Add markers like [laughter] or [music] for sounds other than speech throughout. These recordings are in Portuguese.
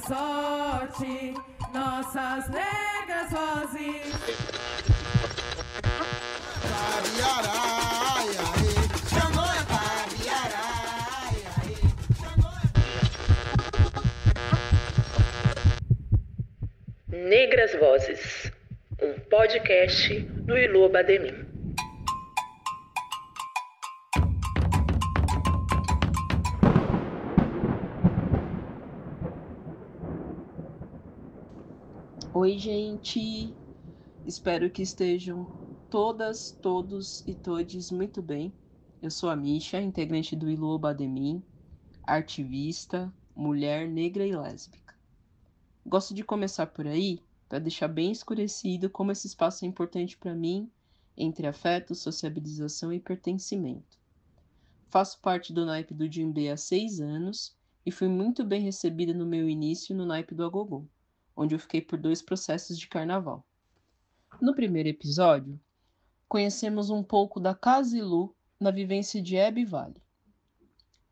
sorte, nossas negras vozes. Negras Vozes, um podcast do Ilu Bademim. Oi, gente. Espero que estejam todas, todos e todes muito bem. Eu sou a Misha, integrante do Ilu Bademim, ativista, mulher negra e lésbica. Gosto de começar por aí para deixar bem escurecido como esse espaço é importante para mim entre afeto, sociabilização e pertencimento. Faço parte do naipe do Jimbê há seis anos e fui muito bem recebida no meu início no naipe do Agogô onde eu fiquei por dois processos de carnaval. No primeiro episódio, conhecemos um pouco da Casilu na vivência de Hebe Vale.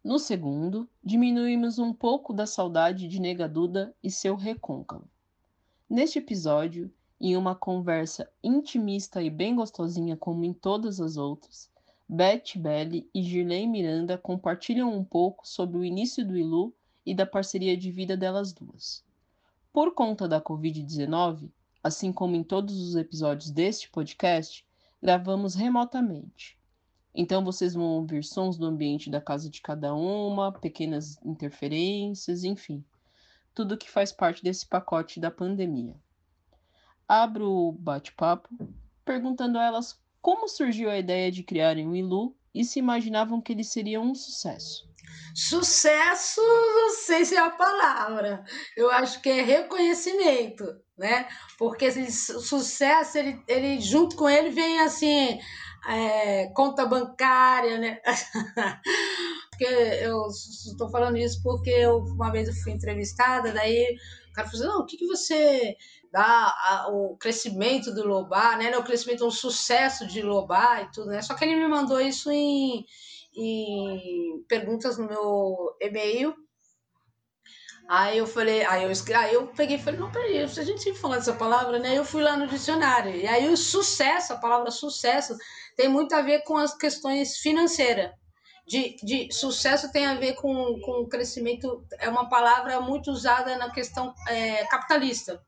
No segundo, diminuímos um pouco da saudade de Negaduda e seu recôncavo. Neste episódio, em uma conversa intimista e bem gostosinha como em todas as outras, Beth Belli e Girley Miranda compartilham um pouco sobre o início do Ilu e da parceria de vida delas duas. Por conta da Covid-19, assim como em todos os episódios deste podcast, gravamos remotamente. Então vocês vão ouvir sons do ambiente da casa de cada uma, pequenas interferências, enfim, tudo que faz parte desse pacote da pandemia. Abro o bate-papo perguntando a elas como surgiu a ideia de criarem o Ilu e se imaginavam que ele seria um sucesso. Sucesso, não sei se é a palavra. Eu acho que é reconhecimento, né? Porque esse sucesso, ele, ele junto com ele vem assim, é, conta bancária, né? [laughs] porque eu estou falando isso porque eu, uma vez eu fui entrevistada, daí o cara falou assim, não, o que, que você dá a, o crescimento do Lobar, né? O crescimento, o sucesso de Lobar e tudo, né? Só que ele me mandou isso em em perguntas no meu e-mail. Aí eu falei, aí eu aí eu peguei e falei, não, peraí, a gente sempre falar dessa palavra, né? Eu fui lá no dicionário. E aí o sucesso, a palavra sucesso, tem muito a ver com as questões financeiras. De, de sucesso tem a ver com, com crescimento, é uma palavra muito usada na questão é, capitalista.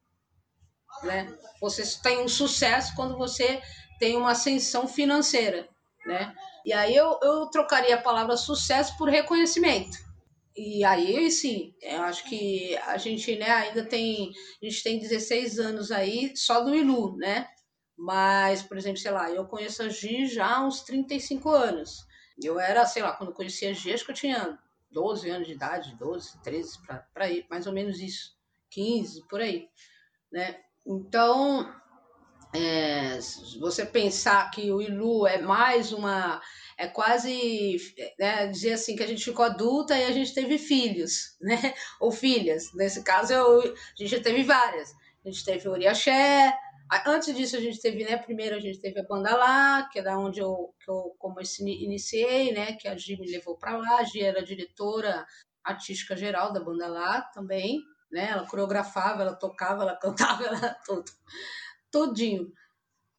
Né? Você tem um sucesso quando você tem uma ascensão financeira, né? E aí eu, eu trocaria a palavra sucesso por reconhecimento. E aí, sim, eu acho que a gente né, ainda tem. A gente tem 16 anos aí só do Ilu, né? Mas, por exemplo, sei lá, eu conheço a Gi já há uns 35 anos. Eu era, sei lá, quando eu conhecia a Gi, acho que eu tinha 12 anos de idade, 12, 13, para aí, mais ou menos isso. 15, por aí. Né? Então, é, você pensar que o Ilu é mais uma. É quase né, dizer assim que a gente ficou adulta e a gente teve filhos, [laughs] né? Ou filhas. Nesse caso, eu, a gente já teve várias. A gente teve o Uriaxé. Antes disso, a gente teve, né? Primeiro a gente teve a Banda Lá, que é da onde eu, que eu como eu iniciei, né? Que a Gi me levou para lá. A Gi era diretora artística geral da Banda Lá também, né? Ela coreografava, ela tocava, ela cantava, [laughs] ela tudo tudinho.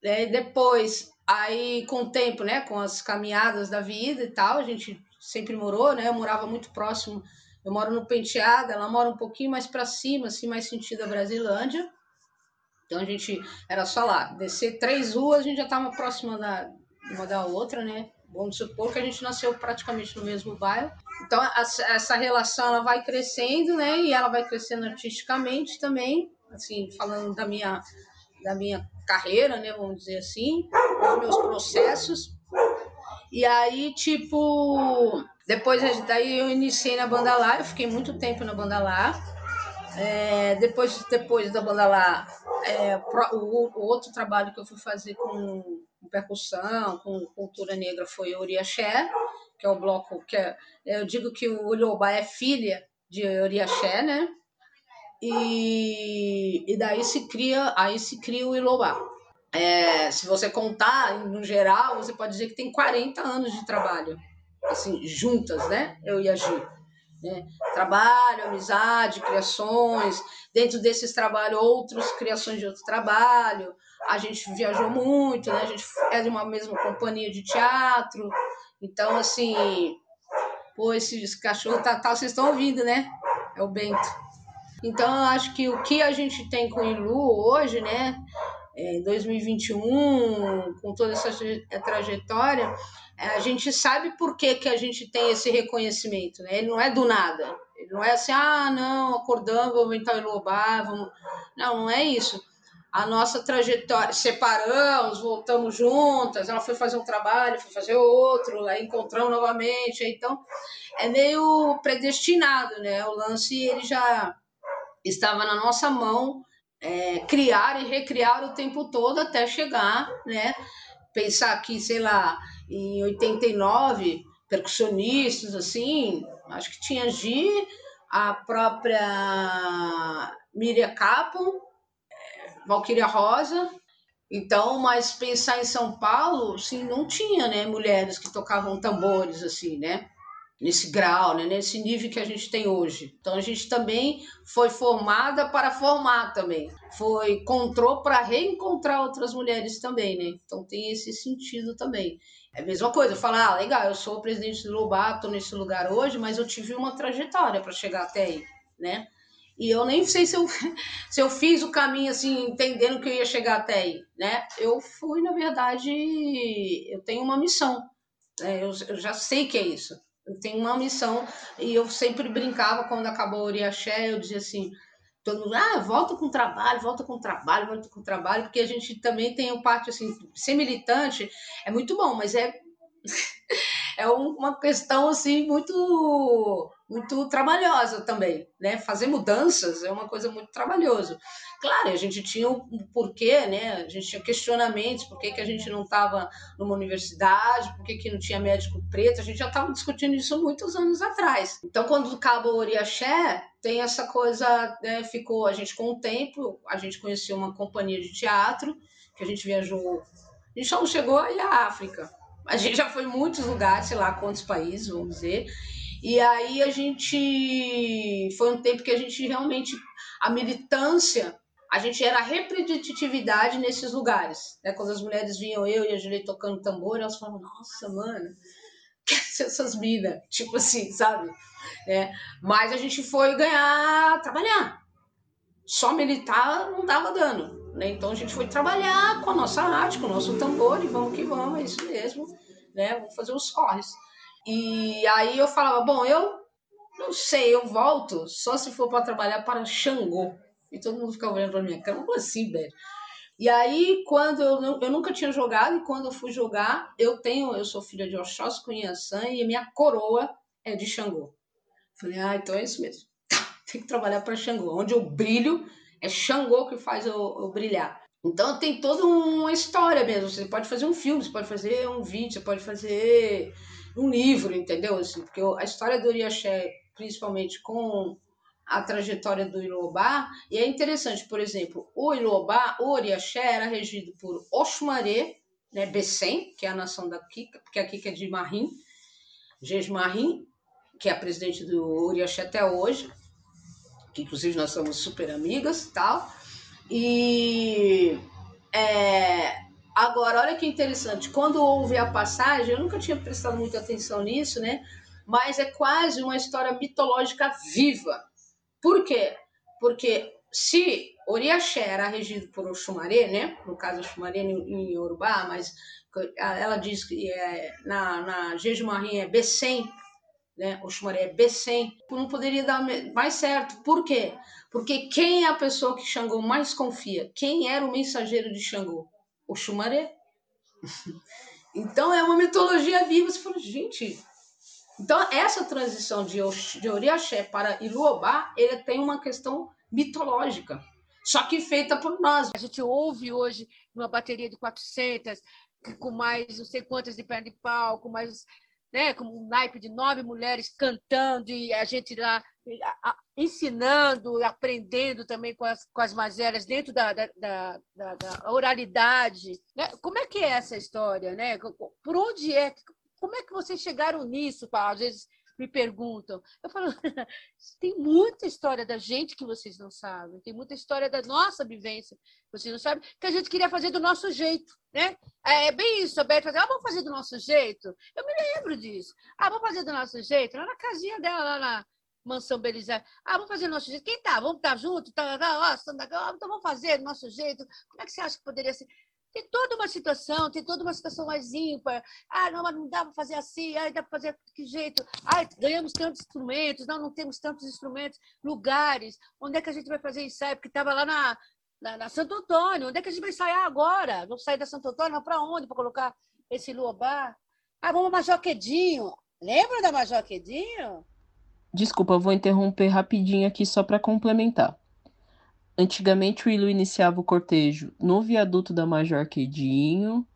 É, depois, aí com o tempo, né, com as caminhadas da vida e tal, a gente sempre morou, né? Eu morava muito próximo. Eu moro no Penteado, ela mora um pouquinho mais para cima, assim, mais sentido a Brasilândia. Então a gente era só lá, descer três ruas, a gente já estava próxima da uma da outra, né? Vamos supor que a gente nasceu praticamente no mesmo bairro. Então essa relação ela vai crescendo, né? E ela vai crescendo artisticamente também, assim, falando da minha da minha carreira, né, vamos dizer assim, dos meus processos. E aí, tipo, depois daí eu iniciei na banda lá, eu fiquei muito tempo na banda lá. É, depois, depois da banda lá, é, o, o, outro trabalho que eu fui fazer com percussão, com cultura negra foi Oriaxé, que é o bloco que é, eu digo que o Olhoba é filha de Oriaxé, né? e, e daí se cria, aí se cria o Ilobá. É, se você contar no geral, você pode dizer que tem 40 anos de trabalho, assim, juntas, né? Eu e a Gi. Né? Trabalho, amizade, criações, dentro desses trabalhos, outras criações de outro trabalho. A gente viajou muito, né? a gente é de uma mesma companhia de teatro. Então, assim, pô, esse cachorro tá, tá vocês estão ouvindo, né? É o Bento. Então, eu acho que o que a gente tem com o Ilu hoje, né? Em 2021, com toda essa trajetória, é, a gente sabe por que, que a gente tem esse reconhecimento, né? Ele não é do nada. Ele não é assim, ah, não, acordamos, vamos entrar em Lobá, vamos... Não, não é isso. A nossa trajetória, separamos, voltamos juntas, ela foi fazer um trabalho, foi fazer outro, aí encontramos novamente, então é meio predestinado, né? O lance, ele já estava na nossa mão, é, criar e recriar o tempo todo até chegar, né? Pensar que, sei lá, em 89, percussionistas, assim, acho que tinha Gi, a própria Miriam Capon, Valquíria Rosa. Então, mas pensar em São Paulo, assim, não tinha, né, mulheres que tocavam tambores, assim, né? Nesse grau, né, nesse nível que a gente tem hoje. Então, a gente também foi formada para formar também. Foi, encontrou para reencontrar outras mulheres também, né? Então, tem esse sentido também. É a mesma coisa, falar, ah, legal, eu sou o presidente do Lobá, estou nesse lugar hoje, mas eu tive uma trajetória para chegar até aí, né? E eu nem sei se eu, [laughs] se eu fiz o caminho assim, entendendo que eu ia chegar até aí, né? Eu fui, na verdade, eu tenho uma missão. Né? Eu, eu já sei que é isso. Eu tenho uma missão e eu sempre brincava quando acabou o Oriaxé, eu dizia assim, todo mundo, ah, volta com trabalho, volta com trabalho, volta com trabalho, porque a gente também tem um parte assim, ser militante é muito bom, mas é [laughs] é uma questão assim muito muito trabalhosa também, né? Fazer mudanças é uma coisa muito trabalhosa. Claro, a gente tinha um porquê, né? A gente tinha questionamentos, por que, que a gente não estava numa universidade, por que, que não tinha médico preto, a gente já estava discutindo isso muitos anos atrás. Então, quando acaba o Oriaxé, tem essa coisa, né? Ficou, a gente com o tempo, a gente conheceu uma companhia de teatro, que a gente viajou, a gente só não chegou aí à África, a gente já foi em muitos lugares, sei lá quantos países, vamos dizer. E aí a gente. Foi um tempo que a gente realmente. A militância, a gente era repetitividade nesses lugares. Né? Quando as mulheres vinham eu e a Juliette tocando tambor, elas falavam: Nossa, mano, [laughs] quer ser essas minas? Tipo assim, sabe? É, mas a gente foi ganhar, trabalhar. Só militar não dava dano. Né? Então a gente foi trabalhar com a nossa arte, com o nosso tambor, e vamos que vamos, é isso mesmo, né? Vamos fazer os corres. E aí eu falava, bom, eu não sei, eu volto só se for para trabalhar para Xangô. E todo mundo ficava olhando para minha cara, como assim, velho? E aí, quando eu, eu nunca tinha jogado, e quando eu fui jogar, eu tenho, eu sou filha de Oxóssi Cunhaçã e a minha coroa é de Xangô. Falei, ah, então é isso mesmo. [laughs] Tem que trabalhar para Xangô. Onde eu brilho, é Xangô que faz eu, eu brilhar. Então tem toda uma história mesmo. Você pode fazer um filme, você pode fazer um vídeo, você pode fazer um livro, entendeu? Assim, porque a história do Oriaxé, principalmente com a trajetória do Ilobá, e é interessante, por exemplo, o Ilobá, o Oriaxé era regido por Oxumaré, né, Bessem, que é a nação da Kika, porque a Kika é de Marim, Jeje Marim, que é a presidente do Oriaxé até hoje, que inclusive nós somos super amigas e tal. E é, agora, olha que interessante, quando houve a passagem, eu nunca tinha prestado muita atenção nisso, né? Mas é quase uma história mitológica viva. Por quê? Porque se Oriaxé era regido por Oxumaré, né? No caso, Oxumaré em Yorubá, mas ela diz que é, na, na Jejumarim é Bessem, né, o Xumaré é B100, não poderia dar mais certo. Por quê? Porque quem é a pessoa que Xangô mais confia? Quem era o mensageiro de Xangô? O Xumaré. [laughs] então é uma mitologia viva. Você fala, gente. Então essa transição de, de Oriaxé para Iluobá, ele tem uma questão mitológica, só que feita por nós. A gente ouve hoje uma bateria de 400, com mais não sei quantas de perna de pau, com mais né, com um naipe de nove mulheres cantando e a gente lá ensinando, aprendendo também com as, com as mazelas dentro da, da, da, da, oralidade. Né? Como é que é essa história? Né? Por onde é? Como é que vocês chegaram nisso? Às vezes me perguntam. Eu falo, [laughs] tem muita história da gente que vocês não sabem, tem muita história da nossa vivência que vocês não sabem, que a gente queria fazer do nosso jeito, né? É, é bem isso, a Beth fazia, ah, vamos fazer do nosso jeito? Eu me lembro disso. Ah, vamos fazer do nosso jeito? Lá na casinha dela, lá na Mansão Belisário. Ah, vamos fazer do nosso jeito. Quem tá? Vamos estar tá junto? Tá, tá, ó, então vamos fazer do nosso jeito. Como é que você acha que poderia ser? Tem toda uma situação, tem toda uma situação mais ímpar. Ah, não, mas não dá para fazer assim, ah, dá para fazer de que jeito? Ah, ganhamos tantos instrumentos, não, não temos tantos instrumentos, lugares. Onde é que a gente vai fazer ensaio? Porque estava lá na, na, na, Santo Antônio. Onde é que a gente vai ensaiar agora? Vamos sair da Santo Antônio, para onde? Para colocar esse luobar? Ah, vamos a Majoquedinho. Lembra da Majoquedinho? Desculpa, vou interromper rapidinho aqui só para complementar. Antigamente o Ilu iniciava o cortejo no viaduto da Major Quedinho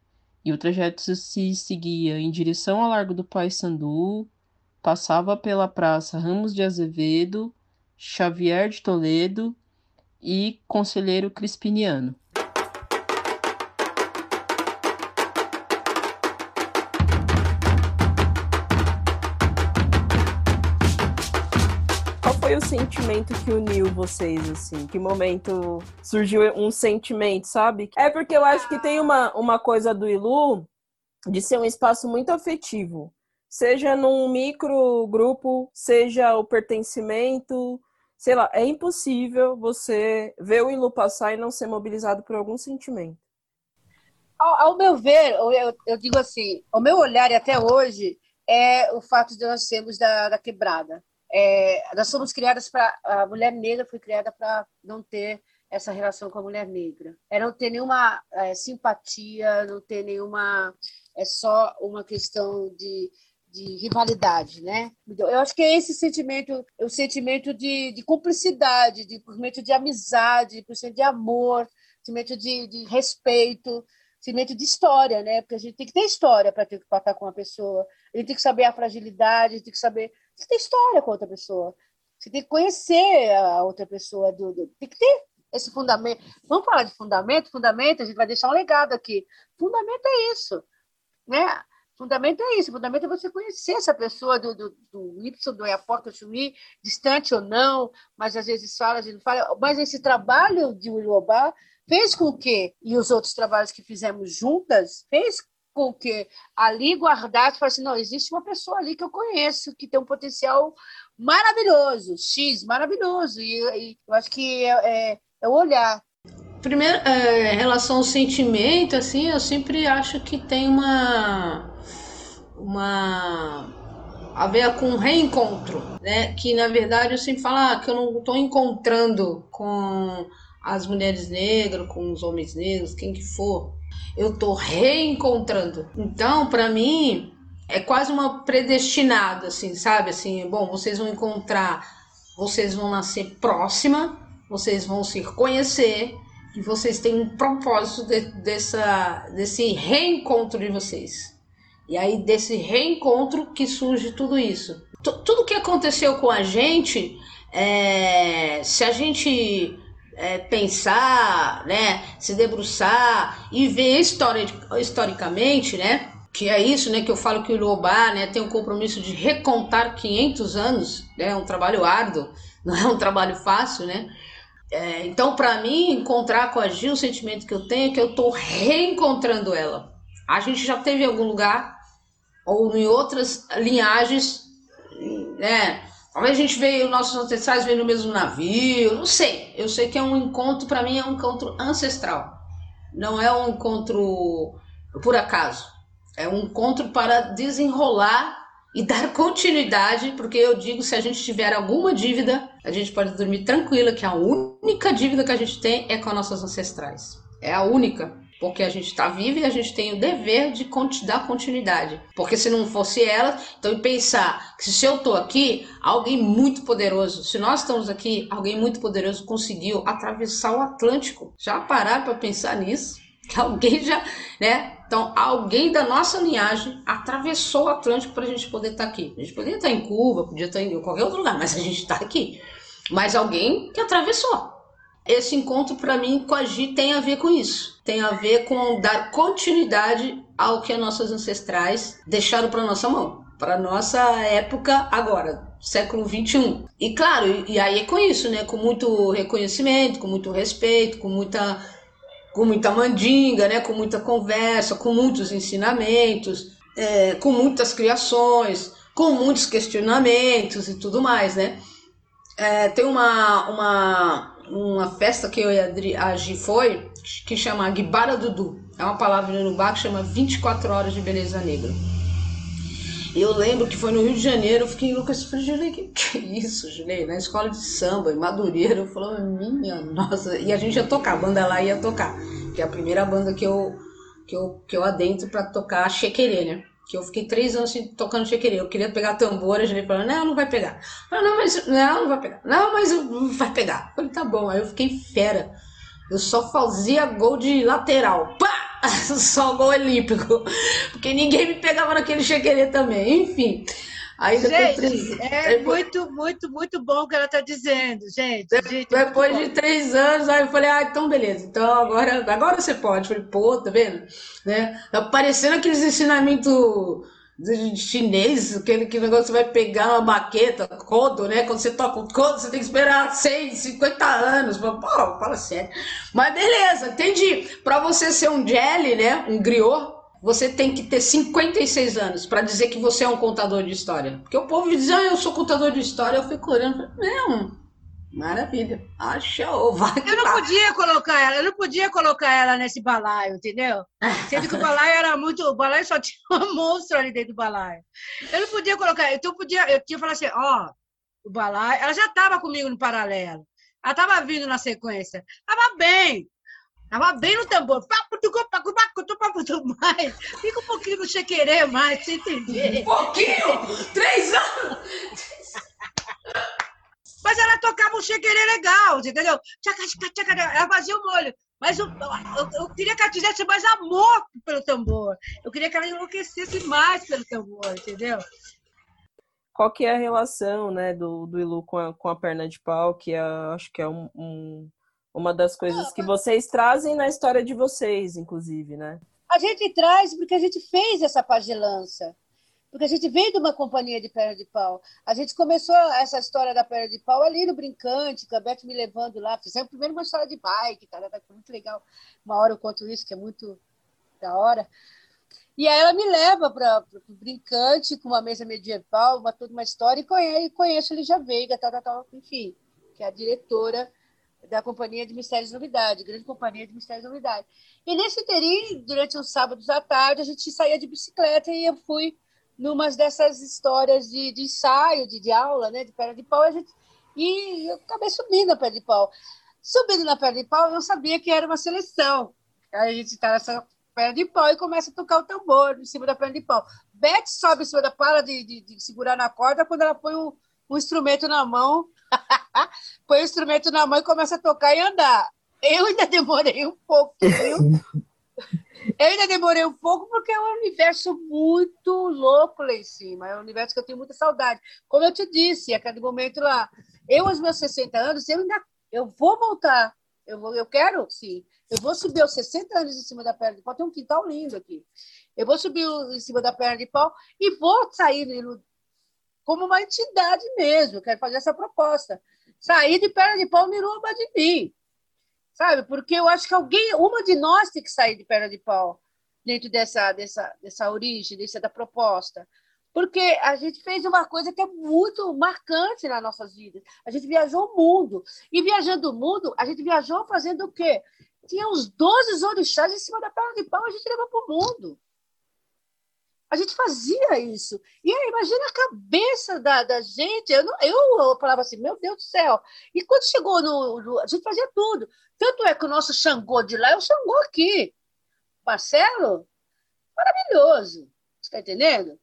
e o trajeto se seguia em direção ao Largo do Paissandu, passava pela Praça Ramos de Azevedo, Xavier de Toledo e Conselheiro Crispiniano. O sentimento que uniu vocês, assim? Que momento surgiu um sentimento, sabe? É porque eu acho que tem uma, uma coisa do Ilu de ser um espaço muito afetivo. Seja num micro grupo, seja o pertencimento, sei lá, é impossível você ver o Ilu passar e não ser mobilizado por algum sentimento. Ao, ao meu ver, eu, eu, digo assim, o meu olhar até hoje é o fato de nós sermos da, da quebrada. É, nós somos criadas para. A mulher negra foi criada para não ter essa relação com a mulher negra. É não ter nenhuma é, simpatia, não ter nenhuma. É só uma questão de, de rivalidade, né? Então, eu acho que é esse sentimento, o sentimento de, de cumplicidade, de sentimento de amizade, de amor, sentimento de, de respeito, sentimento de história, né? Porque a gente tem que ter história para ter que tratar com uma pessoa. A gente tem que saber a fragilidade, a gente tem que saber você tem história com outra pessoa. Você tem que conhecer a outra pessoa. Do, do, tem que ter esse fundamento. Vamos falar de fundamento? Fundamento, a gente vai deixar um legado aqui. Fundamento é isso. Né? Fundamento é isso. Fundamento é você conhecer essa pessoa do, do, do Y, do Iaporta Chuí, distante ou não, mas às vezes fala, às vezes não fala. Mas esse trabalho de Uruobá fez com que, e os outros trabalhos que fizemos juntas, fez com que ali guardasse, falasse, assim, não, existe uma pessoa ali que eu conheço, que tem um potencial maravilhoso, X, maravilhoso, e, e eu acho que é, é, é o olhar. Primeiro, é, em relação ao sentimento, assim, eu sempre acho que tem uma uma a ver com reencontro, né? Que na verdade eu sempre falo ah, que eu não estou encontrando com as mulheres negras, com os homens negros, quem que for, eu tô reencontrando. Então, para mim, é quase uma predestinada, assim, sabe? Assim, bom, vocês vão encontrar, vocês vão nascer próxima, vocês vão se conhecer e vocês têm um propósito de, dessa, desse reencontro de vocês. E aí, desse reencontro que surge tudo isso. T tudo que aconteceu com a gente, é, se a gente é, pensar, né, se debruçar e ver histori historicamente, né, que é isso, né, que eu falo que o Lobá, né, tem um compromisso de recontar 500 anos, né, é um trabalho árduo, [laughs] não é um trabalho fácil, né. É, então, para mim, encontrar com a Gil, o sentimento que eu tenho é que eu estou reencontrando ela. A gente já teve em algum lugar ou em outras linhagens, né, Talvez a gente veio, nossos ancestrais veio no mesmo navio, não sei. Eu sei que é um encontro, para mim, é um encontro ancestral. Não é um encontro por acaso. É um encontro para desenrolar e dar continuidade, porque eu digo, se a gente tiver alguma dívida, a gente pode dormir tranquila que a única dívida que a gente tem é com as nossas ancestrais. É a única porque a gente está vivo e a gente tem o dever de dar continuidade. Porque se não fosse ela, então pensar que se eu estou aqui, alguém muito poderoso, se nós estamos aqui, alguém muito poderoso conseguiu atravessar o Atlântico. Já parar para pensar nisso? Que [laughs] alguém já, né? Então, alguém da nossa linhagem atravessou o Atlântico para a gente poder estar tá aqui. A gente poderia estar tá em Cuba, podia estar tá em qualquer outro lugar, mas a gente está aqui. Mas alguém que atravessou. Esse encontro, para mim, com a Gi tem a ver com isso. Tem a ver com dar continuidade ao que as nossas ancestrais deixaram para nossa mão. para nossa época agora, século 21. E claro, e aí é com isso, né? Com muito reconhecimento, com muito respeito, com muita com muita mandinga, né? Com muita conversa, com muitos ensinamentos, é, com muitas criações, com muitos questionamentos e tudo mais, né? É, tem uma, uma, uma festa que eu e a Gi foi, que chama Guibara Dudu. É uma palavra no bar que chama 24 Horas de Beleza Negra. Eu lembro que foi no Rio de Janeiro, eu fiquei eu falei, Julei, que, [laughs] que isso, Julei? Na escola de samba, em Madureira, eu falei, minha nossa, e a gente ia tocar, a banda lá ia tocar, que é a primeira banda que eu, que eu, que eu adentro pra tocar Chequerê, né? Que eu fiquei três anos tocando chequerê. Eu queria pegar tambor, a gente falou, não, não vai pegar. Eu falei, não, mas não, não vai pegar. Não, mas vai pegar. Eu falei, tá bom. Aí eu fiquei fera. Eu só fazia gol de lateral. Pá! [laughs] Só gol olímpico. Porque ninguém me pegava naquele chequerê também. Enfim. Aí gente, é depois... muito, muito, muito bom o que ela está dizendo, gente. gente depois de três anos, aí eu falei, ah, então beleza, então agora, agora você pode. Eu falei, pô, tá vendo? Né? Tá parecendo aqueles ensinamentos chinês, aquele que negócio você vai pegar uma baqueta, codo, né? Quando você toca o codo, você tem que esperar 100, 50 anos. Pô, fala sério. Mas beleza, entendi. Para você ser um jelly, né? Um griot, você tem que ter 56 anos para dizer que você é um contador de história. Porque o povo diz, ah, eu sou contador de história, eu fico olhando, não, Maravilha. Achou. Vai eu não podia colocar ela, eu não podia colocar ela nesse balaio, entendeu? Sendo que o balaio era muito. O balaio só [laughs] tinha um monstro ali dentro do balaio. Eu não podia colocar. Então eu podia, eu tinha que falar assim, ó, o balaio. Ela já estava comigo no paralelo. Ela estava vindo na sequência. Tava bem. Tava bem no tambor. Mais. Fica um pouquinho no chequerê mais, você entender. Um pouquinho? Três anos? Mas ela tocava um chequerê legal, entendeu? Ela fazia o molho. Mas eu, eu, eu, queria que ela tivesse mais amor pelo tambor. Eu queria que ela enlouquecesse mais pelo tambor, entendeu? Qual que é a relação né, do, do Ilu com a, com a perna de pau, que é, acho que é um, um, uma das coisas que vocês trazem na história de vocês, inclusive, né? A gente traz porque a gente fez essa pagelança porque a gente veio de uma companhia de perna de pau. A gente começou essa história da perna de pau ali no Brincante, a Beth me levando lá. Fizemos primeiro uma história de bike, tá, tá, foi muito legal. Uma hora eu conto isso, que é muito da hora. E aí ela me leva para o Brincante, com uma mesa medieval, uma, toda uma história, e conheço, conheço Lígia Veiga, tal, tal, tal, enfim, que é a diretora da Companhia de Mistérios e Novidade, grande companhia de Mistérios e Novidade. E nesse interim, durante os sábados à tarde, a gente saía de bicicleta e eu fui numa dessas histórias de, de ensaio, de, de, aula, né, de perna de pau, a gente, e eu acabei subindo na perna de pau. Subindo na perna de pau, eu sabia que era uma seleção. Aí a gente está nessa perna de pau e começa a tocar o tambor em cima da perna de pau. Beth sobe em cima da para de, de, de segurar na corda quando ela põe um, um instrumento na mão, [laughs] põe o instrumento na mão e começa a tocar e andar. Eu ainda demorei um pouquinho [laughs] Eu ainda demorei um pouco porque é um universo muito louco lá em cima. É um universo que eu tenho muita saudade. Como eu te disse, aquele momento lá, eu aos meus 60 anos, eu ainda eu vou voltar. Eu, vou, eu quero, sim. Eu vou subir aos 60 anos em cima da perna de pau. Tem um quintal lindo aqui. Eu vou subir em cima da perna de pau e vou sair como uma entidade mesmo. Quero fazer essa proposta. Sair de perna de pau miruba de mim sabe? Porque eu acho que alguém, uma de nós tem que sair de perna de pau dentro dessa, dessa, dessa origem, dessa da proposta. Porque a gente fez uma coisa que é muito marcante nas nossas vidas. A gente viajou o mundo. E viajando o mundo, a gente viajou fazendo o quê? Tinha uns 12 orixás em cima da perna de pau, a gente levou para o mundo. A gente fazia isso. E aí, imagina a cabeça da, da gente. Eu, não, eu falava assim, meu Deus do céu. E quando chegou no, no, A gente fazia tudo. Tanto é que o nosso Xangô de lá é o Xangô aqui. Marcelo, maravilhoso. Você está entendendo?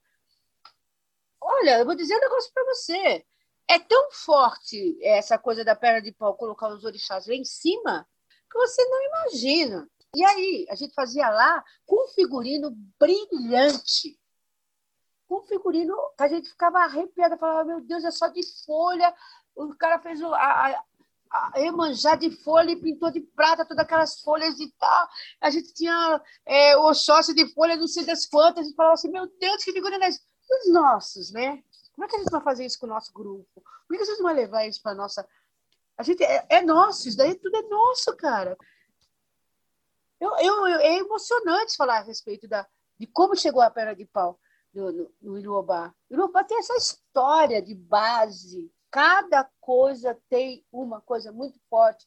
Olha, eu vou dizer um negócio para você. É tão forte essa coisa da perna de pau, colocar os orixás lá em cima, que você não imagina. E aí, a gente fazia lá com um figurino brilhante um figurino que a gente ficava arrepiada, falava, meu Deus, é só de folha. O cara fez a, a, a Emanjá de folha e pintou de prata todas aquelas folhas e tal. A gente tinha é, o sócio de folha, não sei das quantas. A gente falava assim, meu Deus, que figurino é esse? os nossos, né? Como é que a gente vai fazer isso com o nosso grupo? Por que a gente vai levar isso para nossa. A gente é, é, nosso, isso daí tudo é nosso, cara. Eu, eu, é emocionante falar a respeito da, de como chegou a perna de pau no, no, no Iluobá. O Iluobá tem essa história de base. Cada coisa tem uma coisa muito forte,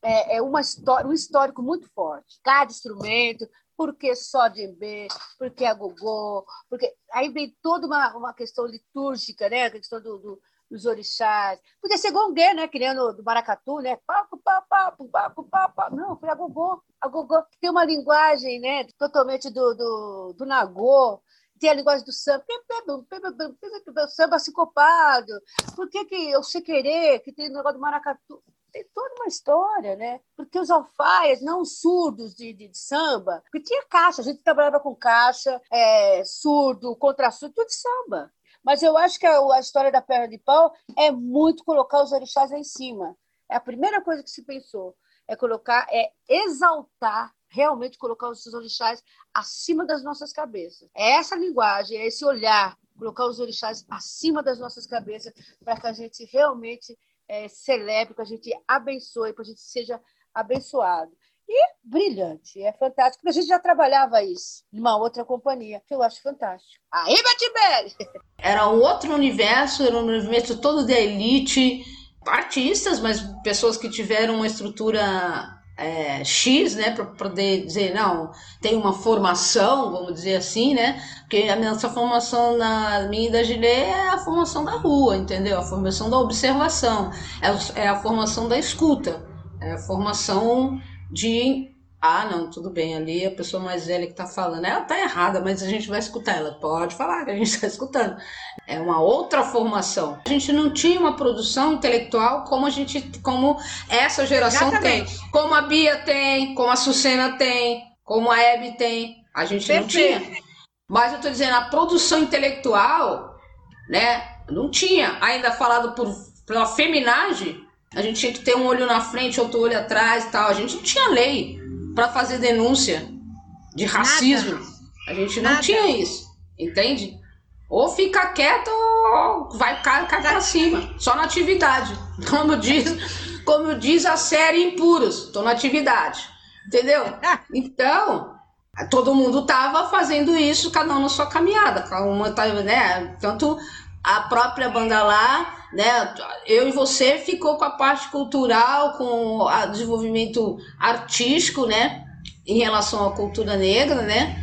é, é uma história, um histórico muito forte. Cada instrumento, porque só djembe, porque a gogô, porque aí vem toda uma, uma questão litúrgica, né? A questão do, do dos orixás. Podia ser gongue, né? Criando do maracatu, né? Papo, papo, papo, papo. Não, foi a gogô. A gogô tem uma linguagem, né? Totalmente do, do, do nagô. Tem a linguagem do samba. O samba sincopado. Por que, que eu sei querer, que tem o negócio do maracatu? tem toda uma história, né? Porque os alfaias, não surdos de, de, de, samba, porque tinha caixa, a gente trabalhava com caixa, é, surdo, contrassurdo, tudo de samba. Mas eu acho que a, a, história da perna de pau é muito colocar os orixás lá em cima. É a primeira coisa que se pensou, é colocar, é exaltar, realmente colocar os orixás acima das nossas cabeças. É essa linguagem, é esse olhar, colocar os orixás acima das nossas cabeças para que a gente realmente é, celebre, que a gente abençoe, para a gente seja abençoado. E brilhante, é fantástico. A gente já trabalhava isso em uma outra companhia, que eu acho fantástico. Aí, Betibelli! [laughs] Era um outro universo, era um universo todo de elite, artistas, mas pessoas que tiveram uma estrutura é, X, né, para poder dizer, não, tem uma formação, vamos dizer assim, né, porque a nossa formação na minha e da é a formação da rua, entendeu? A formação da observação, é, é a formação da escuta, é a formação de ah, não, tudo bem, ali a pessoa mais velha que está falando, ela está errada, mas a gente vai escutar ela. Pode falar que a gente está [laughs] escutando. É uma outra formação. A gente não tinha uma produção intelectual como a gente, como essa geração Exatamente. tem, como a Bia tem, como a Sucena tem, como a Hebe tem. A gente Perfeito. não tinha. Mas eu estou dizendo, a produção intelectual, né, não tinha. Ainda falado por, pela feminagem, a gente tinha que ter um olho na frente, outro olho atrás e tal. A gente não tinha lei para fazer denúncia de racismo. Nada. A gente não Nada. tinha isso, entende? Ou fica quieto ou vai cair cai para cima, só na atividade. [laughs] Como diz, como diz a série Impuros, tô na atividade. Entendeu? [laughs] Então, todo mundo tava fazendo isso, cada um na sua caminhada, uma tá, né? Tanto a própria banda lá, né? Eu e você ficou com a parte cultural, com o desenvolvimento artístico, né? Em relação à cultura negra, né?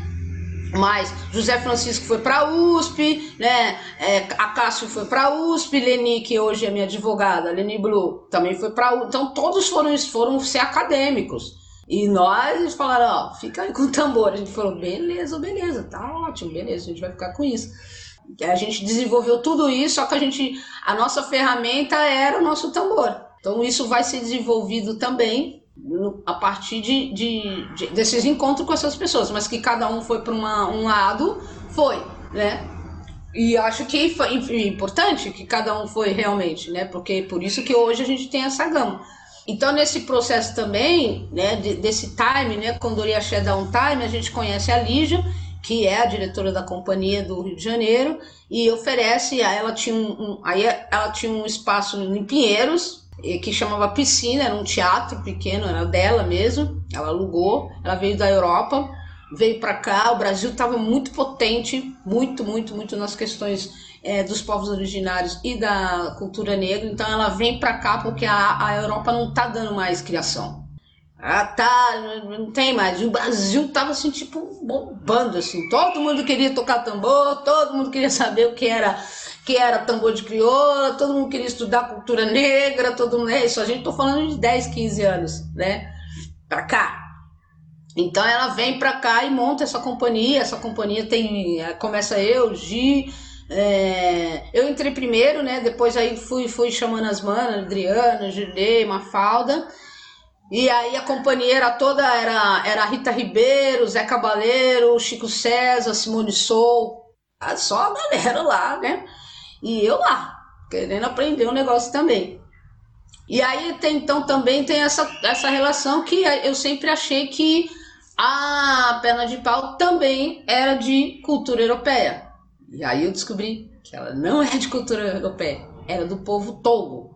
Mas José Francisco foi para a USP, né? É, a Cássio foi para a USP, Leni, que hoje é minha advogada, Leni Blue, também foi para USP. Então todos foram, foram ser acadêmicos. E nós falaram, ó, fica aí com o tambor. A gente falou, beleza, beleza, tá ótimo, beleza, a gente vai ficar com isso. A gente desenvolveu tudo isso, só que a gente, a nossa ferramenta era o nosso tambor. Então isso vai ser desenvolvido também no, a partir de, de, de, desses encontros com essas pessoas, mas que cada um foi para um lado, foi, né? E acho que foi importante que cada um foi realmente, né? Porque por isso que hoje a gente tem essa gama. Então, nesse processo também, né, desse time, né, Axé dá um time, a gente conhece a Lígia, que é a diretora da companhia do Rio de Janeiro, e oferece, ela tinha um, um aí ela tinha um espaço em Pinheiros, que chamava Piscina, era um teatro pequeno, era dela mesmo, ela alugou, ela veio da Europa, veio para cá, o Brasil estava muito potente, muito, muito, muito nas questões é, dos povos originários e da cultura negra, então ela vem para cá porque a, a Europa não está dando mais criação. Ah, tá, não tem mais. O Brasil tava assim, tipo, bombando, assim. Todo mundo queria tocar tambor, todo mundo queria saber o que era que era tambor de crioula, todo mundo queria estudar cultura negra, todo mundo. É isso, a gente tô falando de 10, 15 anos, né? Pra cá. Então ela vem pra cá e monta essa companhia. Essa companhia tem. É, começa eu, Gi. É, eu entrei primeiro, né? Depois aí fui, fui chamando as manas, Adriana, Juliê, Mafalda. E aí a companhia era toda, era, era Rita Ribeiro, Zé Cabaleiro, Chico César, Simone Sou, só a galera lá, né? E eu lá, querendo aprender o um negócio também. E aí tem, então também tem essa, essa relação que eu sempre achei que a perna de pau também era de cultura europeia. E aí eu descobri que ela não é de cultura europeia, era do povo Togo.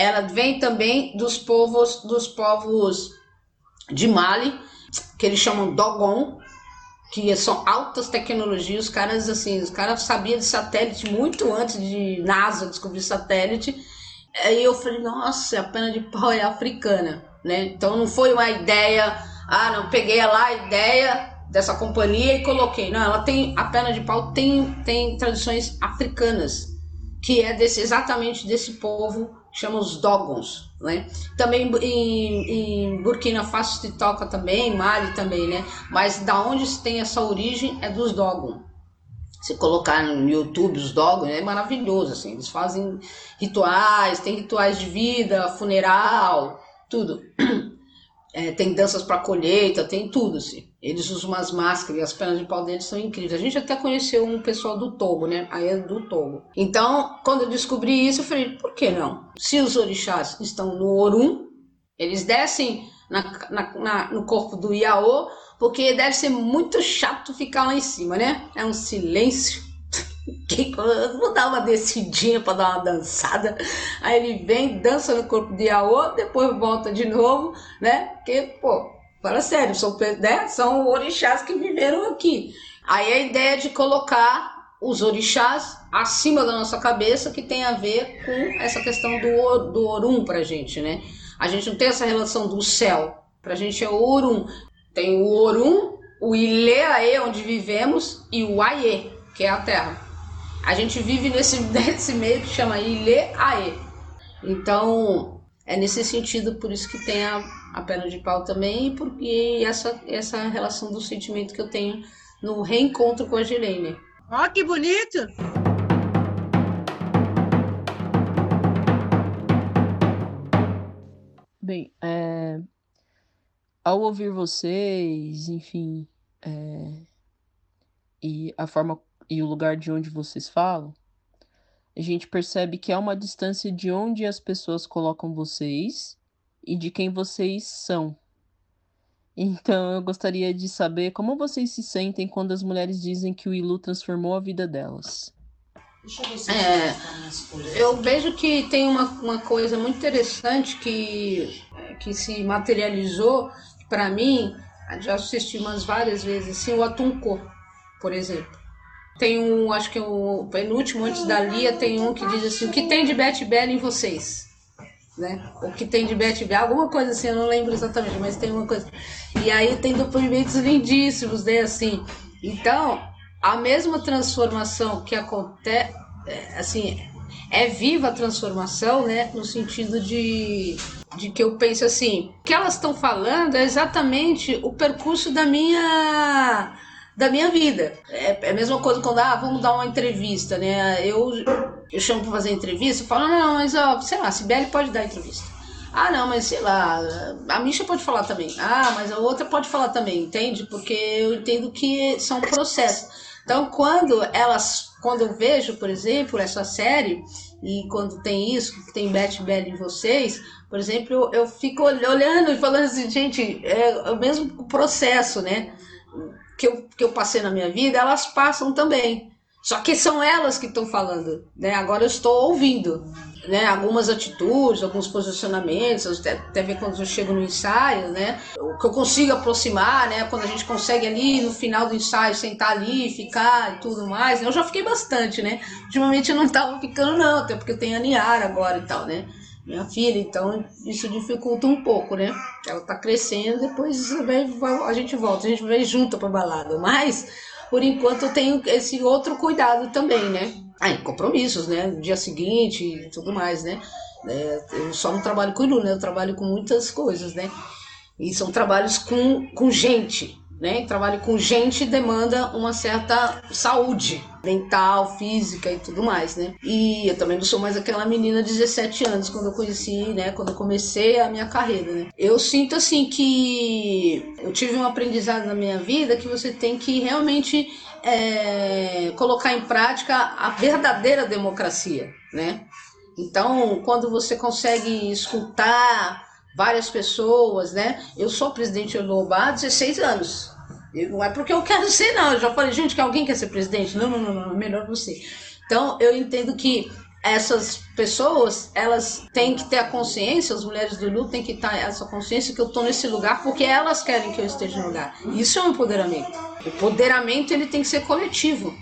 Ela vem também dos povos dos povos de Mali, que eles chamam Dogon, que são altas tecnologias, os caras assim, os caras sabiam de satélite muito antes de NASA descobrir satélite. Aí eu falei, nossa, a pena de pau é africana, né? Então não foi uma ideia, ah, não, peguei lá a ideia dessa companhia e coloquei. Não, ela tem, a pena de pau tem, tem tradições africanas, que é desse, exatamente desse povo chama os Dogons, né? Também em, em, Burkina Faso se toca também, Mali também, né? Mas da onde se tem essa origem é dos Dogon. Se colocar no YouTube os Dogon é maravilhoso, assim. Eles fazem rituais, tem rituais de vida, funeral, tudo. [clears throat] É, tem danças para colheita, tem tudo, assim. Eles usam umas máscaras e as pernas de pau deles são incríveis. A gente até conheceu um pessoal do Togo, né? Aí é do Togo. Então, quando eu descobri isso, eu falei, por que não? Se os orixás estão no Orum, eles descem na, na, na, no corpo do Iaô, porque deve ser muito chato ficar lá em cima, né? É um silêncio [laughs] vou dar uma descidinha para dar uma dançada. Aí ele vem, dança no corpo de Iaô, depois volta de novo, né? Porque, pô, fala sério, são, né? são orixás que viveram aqui. Aí a ideia de colocar os orixás acima da nossa cabeça, que tem a ver com essa questão do, do Orum pra gente, né? A gente não tem essa relação do céu. Pra gente é o Orum. Tem o Orum, o Ileaê, onde vivemos, e o Aie, que é a terra. A gente vive nesse, [laughs] nesse meio que chama Ilê Aê. Então, é nesse sentido, por isso que tem a, a perna de pau também, porque essa, essa relação do sentimento que eu tenho no reencontro com a Gilene. Ó, oh, que bonito! Bem, é, ao ouvir vocês, enfim, é, e a forma e o lugar de onde vocês falam, a gente percebe que há uma distância de onde as pessoas colocam vocês e de quem vocês são. Então eu gostaria de saber como vocês se sentem quando as mulheres dizem que o Ilu transformou a vida delas. É, eu vejo que tem uma, uma coisa muito interessante que, que se materializou para mim, já assisti umas várias vezes, assim, o Atunco, por exemplo. Tem um, acho que é o penúltimo antes da Lia, tem um que diz assim: o que tem de Betty Bell em vocês? Né? O que tem de Bell, alguma coisa assim, eu não lembro exatamente, mas tem uma coisa. E aí tem depoimentos lindíssimos, né? Assim, então, a mesma transformação que acontece, é, assim, é viva a transformação, né? No sentido de, de que eu penso assim, o que elas estão falando é exatamente o percurso da minha da minha vida. É, é, a mesma coisa quando, ah, vamos dar uma entrevista, né? Eu, eu chamo pra fazer entrevista, eu falo, não, mas, ó, sei lá, a Sibeli pode dar entrevista. Ah, não, mas sei lá, a Misha pode falar também. Ah, mas a outra pode falar também, entende? Porque eu entendo que são processos. Então, quando elas, quando eu vejo, por exemplo, essa série, e quando tem isso, que tem Beth Bell em vocês, por exemplo, eu, eu fico olhando e falando assim, gente, é o mesmo processo, né? Que eu, que eu passei na minha vida, elas passam também. Só que são elas que estão falando, né? Agora eu estou ouvindo, né? Algumas atitudes, alguns posicionamentos, até, até ver quando eu chego no ensaio, né? O que eu consigo aproximar, né? Quando a gente consegue ali no final do ensaio sentar ali, ficar e tudo mais. Né? Eu já fiquei bastante, né? Ultimamente eu não estava ficando não, até porque eu tenho a agora e tal, né? Minha filha, então isso dificulta um pouco, né? Ela tá crescendo, depois a gente volta, a gente vai junto pra balada. Mas, por enquanto, eu tenho esse outro cuidado também, né? Aí, compromissos, né? No dia seguinte e tudo mais, né? É, eu só não trabalho com Ilu, né? Eu trabalho com muitas coisas, né? E são trabalhos com, com gente, né? Trabalho com gente demanda uma certa saúde mental, física e tudo mais, né? E eu também não sou mais aquela menina de 17 anos quando eu conheci, né? Quando eu comecei a minha carreira, né? Eu sinto assim que eu tive um aprendizado na minha vida que você tem que realmente é, colocar em prática a verdadeira democracia, né? Então, quando você consegue escutar várias pessoas, né? Eu sou presidente do Lobá há 16 anos. Não é porque eu quero ser, não. Eu já falei, gente, que alguém quer ser presidente? Não, não, não, não, melhor você. Então, eu entendo que essas pessoas, elas têm que ter a consciência, as mulheres do luto têm que ter essa consciência que eu estou nesse lugar porque elas querem que eu esteja no lugar. Isso é um empoderamento. O empoderamento, ele tem que ser coletivo.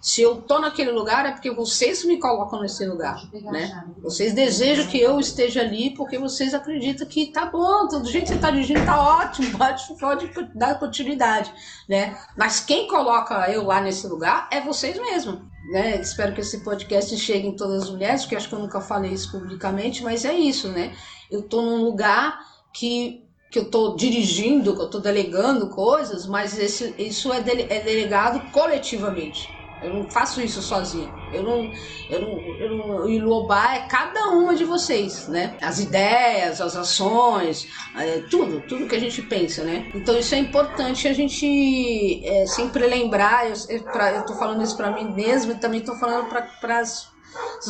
Se eu tô naquele lugar é porque vocês me colocam nesse lugar, né? Vocês desejam que eu esteja ali porque vocês acreditam que tá bom, do jeito que você tá dirigindo tá ótimo, pode, pode dar continuidade, né? Mas quem coloca eu lá nesse lugar é vocês mesmos, né? Espero que esse podcast chegue em todas as mulheres, porque acho que eu nunca falei isso publicamente, mas é isso, né? Eu tô num lugar que que eu estou dirigindo, que eu estou delegando coisas, mas esse, isso é, dele, é delegado coletivamente. Eu não faço isso sozinha. Eu não, eu não, eu não é cada uma de vocês, né? As ideias, as ações, é, tudo, tudo que a gente pensa, né? Então isso é importante a gente é, sempre lembrar. Eu, eu, pra, eu tô falando isso para mim mesma e também tô falando para as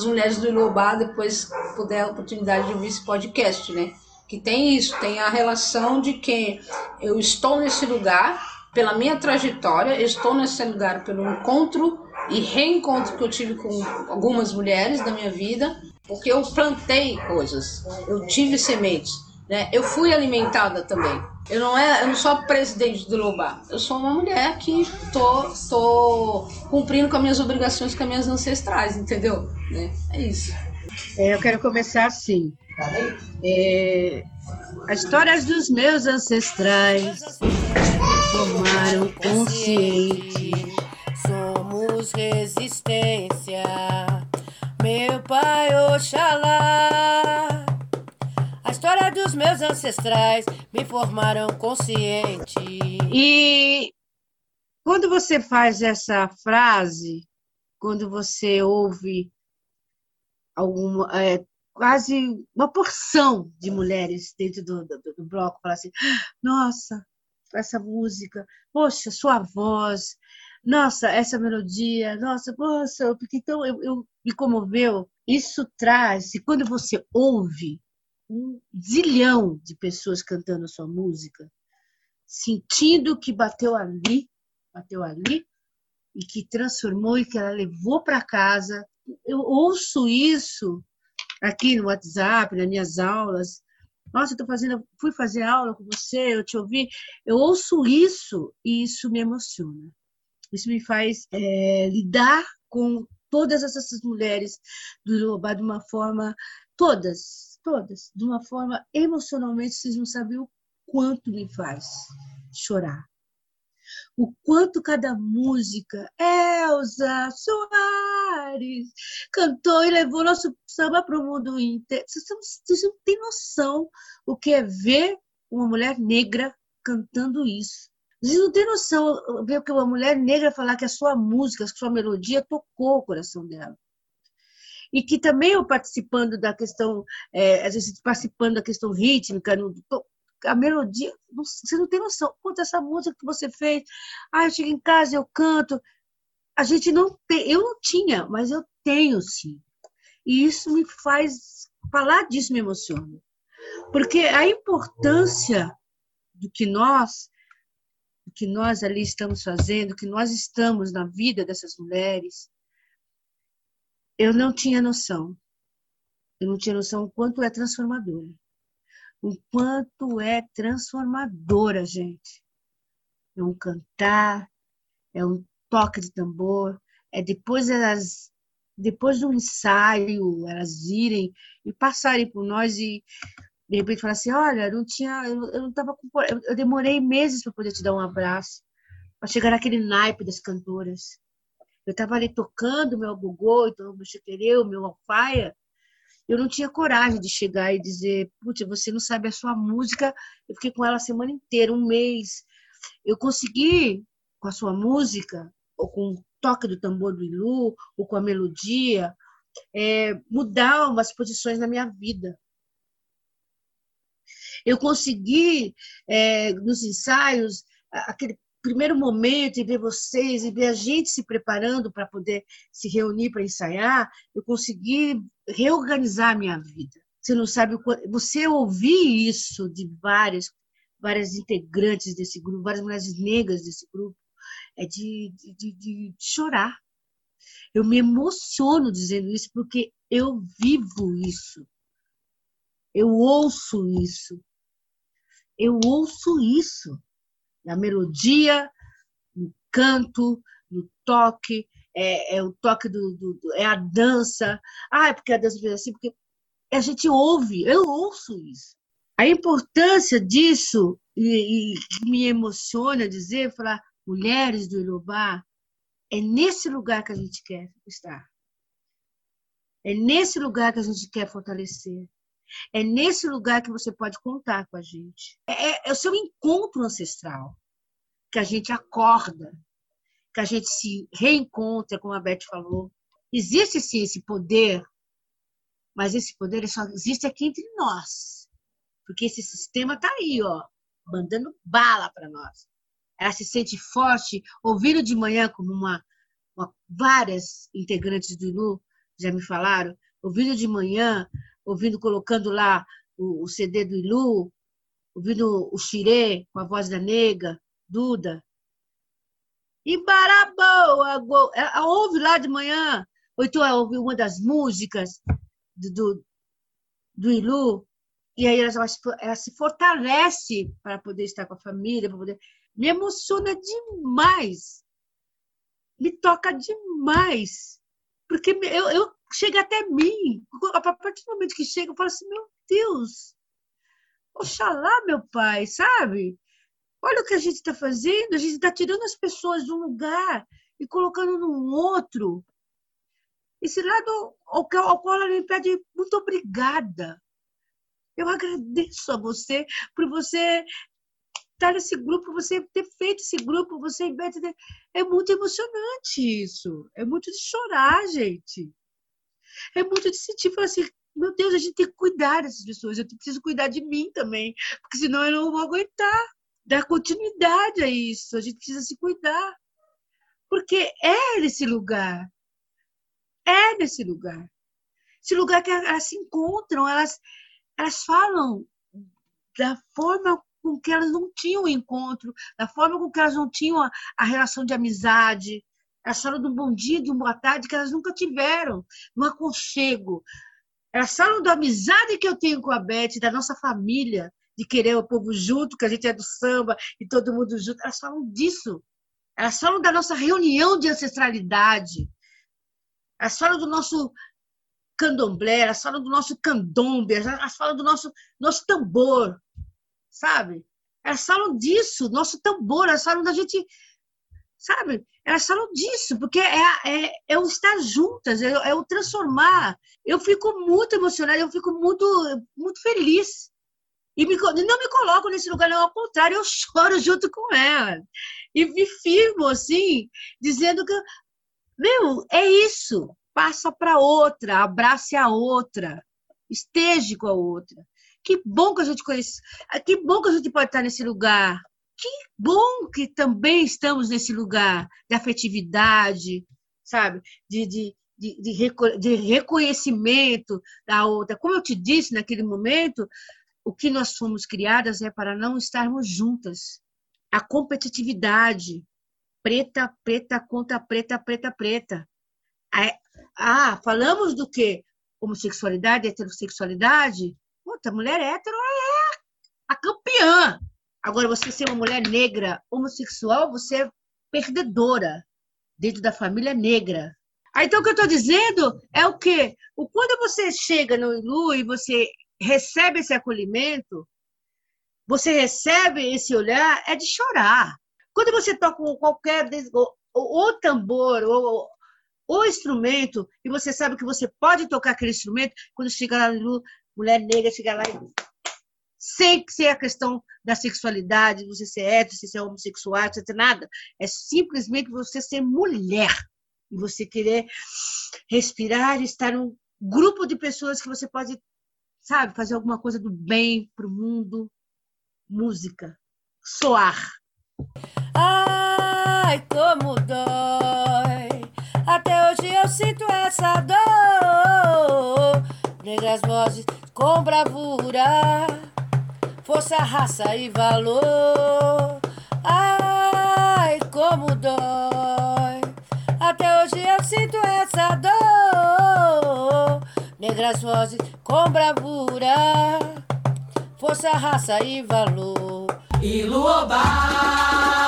mulheres do Ilobá depois puder a oportunidade de ouvir esse podcast, né? Que tem isso, tem a relação de que eu estou nesse lugar pela minha trajetória, estou nesse lugar pelo encontro e reencontro que eu tive com algumas mulheres da minha vida, porque eu plantei coisas, eu tive sementes, né? Eu fui alimentada também. Eu não é, eu não sou presidente do Lobar. Eu sou uma mulher que tô, tô cumprindo com as minhas obrigações, com as minhas ancestrais, entendeu? Né? É isso. É, eu quero começar assim. É, as histórias dos meus ancestrais tomaram consciente. Somos resistência, meu pai Oxalá. A história dos meus ancestrais me formaram consciente. E quando você faz essa frase, quando você ouve alguma, é, quase uma porção de mulheres dentro do, do, do bloco falar assim: nossa, essa música, poxa, sua voz, nossa, essa melodia, nossa, poxa, porque então eu, eu me comoveu. Isso traz, e quando você ouve um zilhão de pessoas cantando a sua música, sentindo que bateu ali, bateu ali, e que transformou e que ela levou para casa. Eu ouço isso aqui no WhatsApp, nas minhas aulas, nossa, eu tô fazendo, fui fazer aula com você, eu te ouvi. Eu ouço isso e isso me emociona. Isso me faz é, lidar com todas essas mulheres do Yorubá de uma forma, todas, todas, de uma forma emocionalmente, vocês não sabem o quanto me faz chorar o quanto cada música, Elza Cantou e levou nosso samba para o mundo inteiro. Vocês não têm noção o que é ver uma mulher negra cantando isso. Vocês não têm noção ver que uma mulher negra falar que a sua música, a sua melodia tocou o coração dela e que também eu participando da questão, é, às vezes participando da questão rítmica, no, a melodia, você não tem noção. Quanto essa música que você fez, ah, eu chego em casa, eu canto. A gente não tem, eu não tinha, mas eu tenho sim. E isso me faz, falar disso me emociona. Porque a importância do que nós, do que nós ali estamos fazendo, que nós estamos na vida dessas mulheres, eu não tinha noção. Eu não tinha noção o quanto é transformadora o quanto é transformadora, gente. É um cantar, é um toque de tambor, é depois elas, depois do ensaio, elas irem e passarem por nós e de repente falar assim, olha, não tinha, eu, eu não tava com, eu, eu demorei meses para poder te dar um abraço, para chegar naquele naipe das cantoras. Eu estava ali tocando meu gogô, então, meu chequereu, meu alfaia, eu não tinha coragem de chegar e dizer, putz, você não sabe a sua música. Eu fiquei com ela a semana inteira, um mês. Eu consegui, com a sua música, ou com o toque do tambor do Ilu, ou com a melodia, é, mudar umas posições na minha vida. Eu consegui, é, nos ensaios, aquele primeiro momento e ver vocês e ver a gente se preparando para poder se reunir para ensaiar, eu consegui reorganizar a minha vida. Você não sabe o quanto. Você ouvir isso de várias. várias integrantes desse grupo, várias mulheres negras desse grupo, é de, de, de, chorar. Eu me emociono dizendo isso porque eu vivo isso. Eu ouço isso. Eu ouço isso. Na melodia, no canto, no toque, é, é o toque do, do, é a dança. Ah, é porque a dança fez assim, porque a gente ouve, eu ouço isso. A importância disso, e, e me emociona dizer, falar, mulheres do Ilobá, é nesse lugar que a gente quer estar. É nesse lugar que a gente quer fortalecer. É nesse lugar que você pode contar com a gente. É, é, é o seu encontro ancestral que a gente acorda, que a gente se reencontra, como a Beth falou. Existe sim esse poder, mas esse poder só existe aqui entre nós. Porque esse sistema está aí, ó, mandando bala para nós. Ela se sente forte, ouvindo de manhã, como uma, uma várias integrantes do ILU já me falaram, ouvindo de manhã, ouvindo, colocando lá o, o CD do Ilu, ouvindo o Xirê com a voz da nega, Duda. E Baraboa, ela ouve lá de manhã, ou então ela ouve uma das músicas do, do, do Ilu, e aí ela, ela se fortalece para poder estar com a família, para poder. Me emociona demais. Me toca demais. Porque eu, eu chega até mim. A partir do momento que chega, eu falo assim: meu Deus, oxalá, meu pai, sabe? Olha o que a gente está fazendo. A gente está tirando as pessoas de um lugar e colocando num outro. Esse lado ao qual ela me pede muito obrigada. Eu agradeço a você por você estar nesse grupo, você ter feito esse grupo, você é muito emocionante isso. É muito de chorar, gente. É muito de sentir, falar assim, meu Deus, a gente tem que cuidar dessas pessoas, eu preciso cuidar de mim também, porque senão eu não vou aguentar. Dar continuidade a isso, a gente precisa se cuidar. Porque é nesse lugar. É nesse lugar. Esse lugar que elas se encontram, elas, elas falam da forma com que elas não tinham o encontro, da forma com que elas não tinham a, a relação de amizade, elas falam um bom dia, de uma boa tarde que elas nunca tiveram, um aconchego. Elas falam da amizade que eu tenho com a Beth, da nossa família, de querer o povo junto, que a gente é do samba e todo mundo junto. Elas falam disso. Elas falam da nossa reunião de ancestralidade. Elas falam do nosso candomblé, elas falam do nosso candombe, elas falam do nosso, nosso tambor, sabe? Elas falam disso, nosso tambor, elas falam da gente sabe? Elas falam disso, porque é, é, é o estar juntas, é, é, o transformar. Eu fico muito emocionada, eu fico muito, muito feliz. E me, não me coloco nesse lugar, não, ao contrário, eu [laughs] choro junto com ela. E me firmo, assim, dizendo que, meu, é isso. Passa para outra, abrace a outra, esteja com a outra. Que bom que a gente conhece, que bom que a gente pode estar nesse lugar, que bom que também estamos nesse lugar de afetividade, sabe? De, de, de, de, de reconhecimento da outra. Como eu te disse naquele momento, o que nós fomos criadas é para não estarmos juntas. A competitividade, preta, preta contra preta, preta, preta. Ah, falamos do que? Homossexualidade, heterossexualidade? Puta, mulher hétero é a campeã. Agora, você ser uma mulher negra, homossexual, você é perdedora dentro da família negra. Aí, então, o que eu estou dizendo é o quê? O, quando você chega no Ilu e você recebe esse acolhimento, você recebe esse olhar, é de chorar. Quando você toca qualquer o tambor ou o instrumento e você sabe que você pode tocar aquele instrumento, quando chega lá no Ilu, mulher negra chega lá e sem ser a questão da sexualidade, você ser hétero, você ser homossexual, você ter nada. É simplesmente você ser mulher e você querer respirar estar num grupo de pessoas que você pode, sabe, fazer alguma coisa do bem para o mundo. Música, soar. Ai, como dói. Até hoje eu sinto essa dor. Negras vozes com bravura força, raça e valor. Ai, como dói. Até hoje eu sinto essa dor. Negras vozes com bravura, força, raça e valor. Iluobá,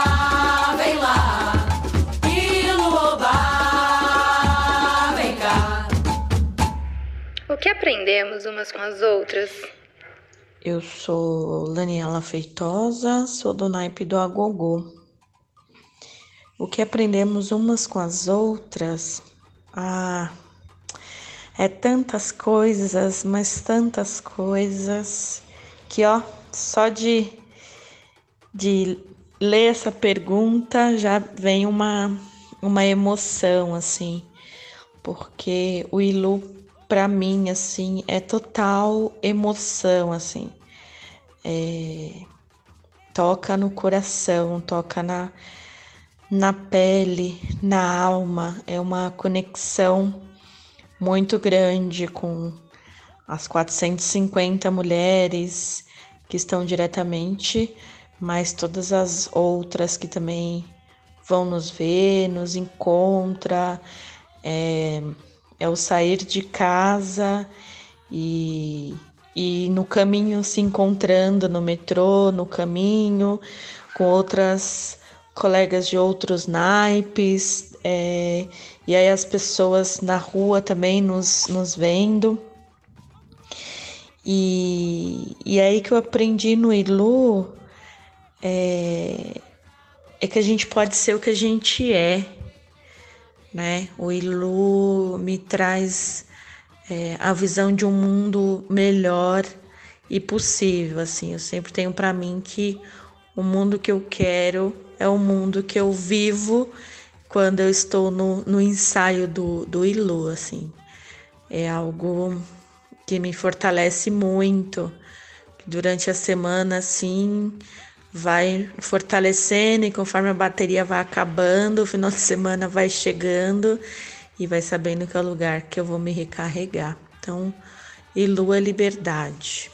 que aprendemos umas com as outras? Eu sou Daniela Feitosa, sou do naipe do Agogô. O que aprendemos umas com as outras? Ah, é tantas coisas, mas tantas coisas que, ó, só de, de ler essa pergunta já vem uma, uma emoção, assim, porque o Ilu para mim assim é total emoção assim. É, toca no coração toca na na pele na alma. É uma conexão muito grande com as 450 mulheres que estão diretamente mas todas as outras que também vão nos ver nos encontra é, é o sair de casa e, e no caminho se encontrando no metrô, no caminho, com outras colegas de outros naipes, é, e aí as pessoas na rua também nos, nos vendo. E, e aí que eu aprendi no Ilu é, é que a gente pode ser o que a gente é né? O Ilu me traz é, a visão de um mundo melhor e possível, assim. Eu sempre tenho para mim que o mundo que eu quero é o mundo que eu vivo quando eu estou no, no ensaio do, do Ilu, assim. É algo que me fortalece muito. Durante a semana, assim, vai fortalecendo e conforme a bateria vai acabando, o final de semana vai chegando e vai sabendo que é o lugar que eu vou me recarregar. Então, e lua liberdade.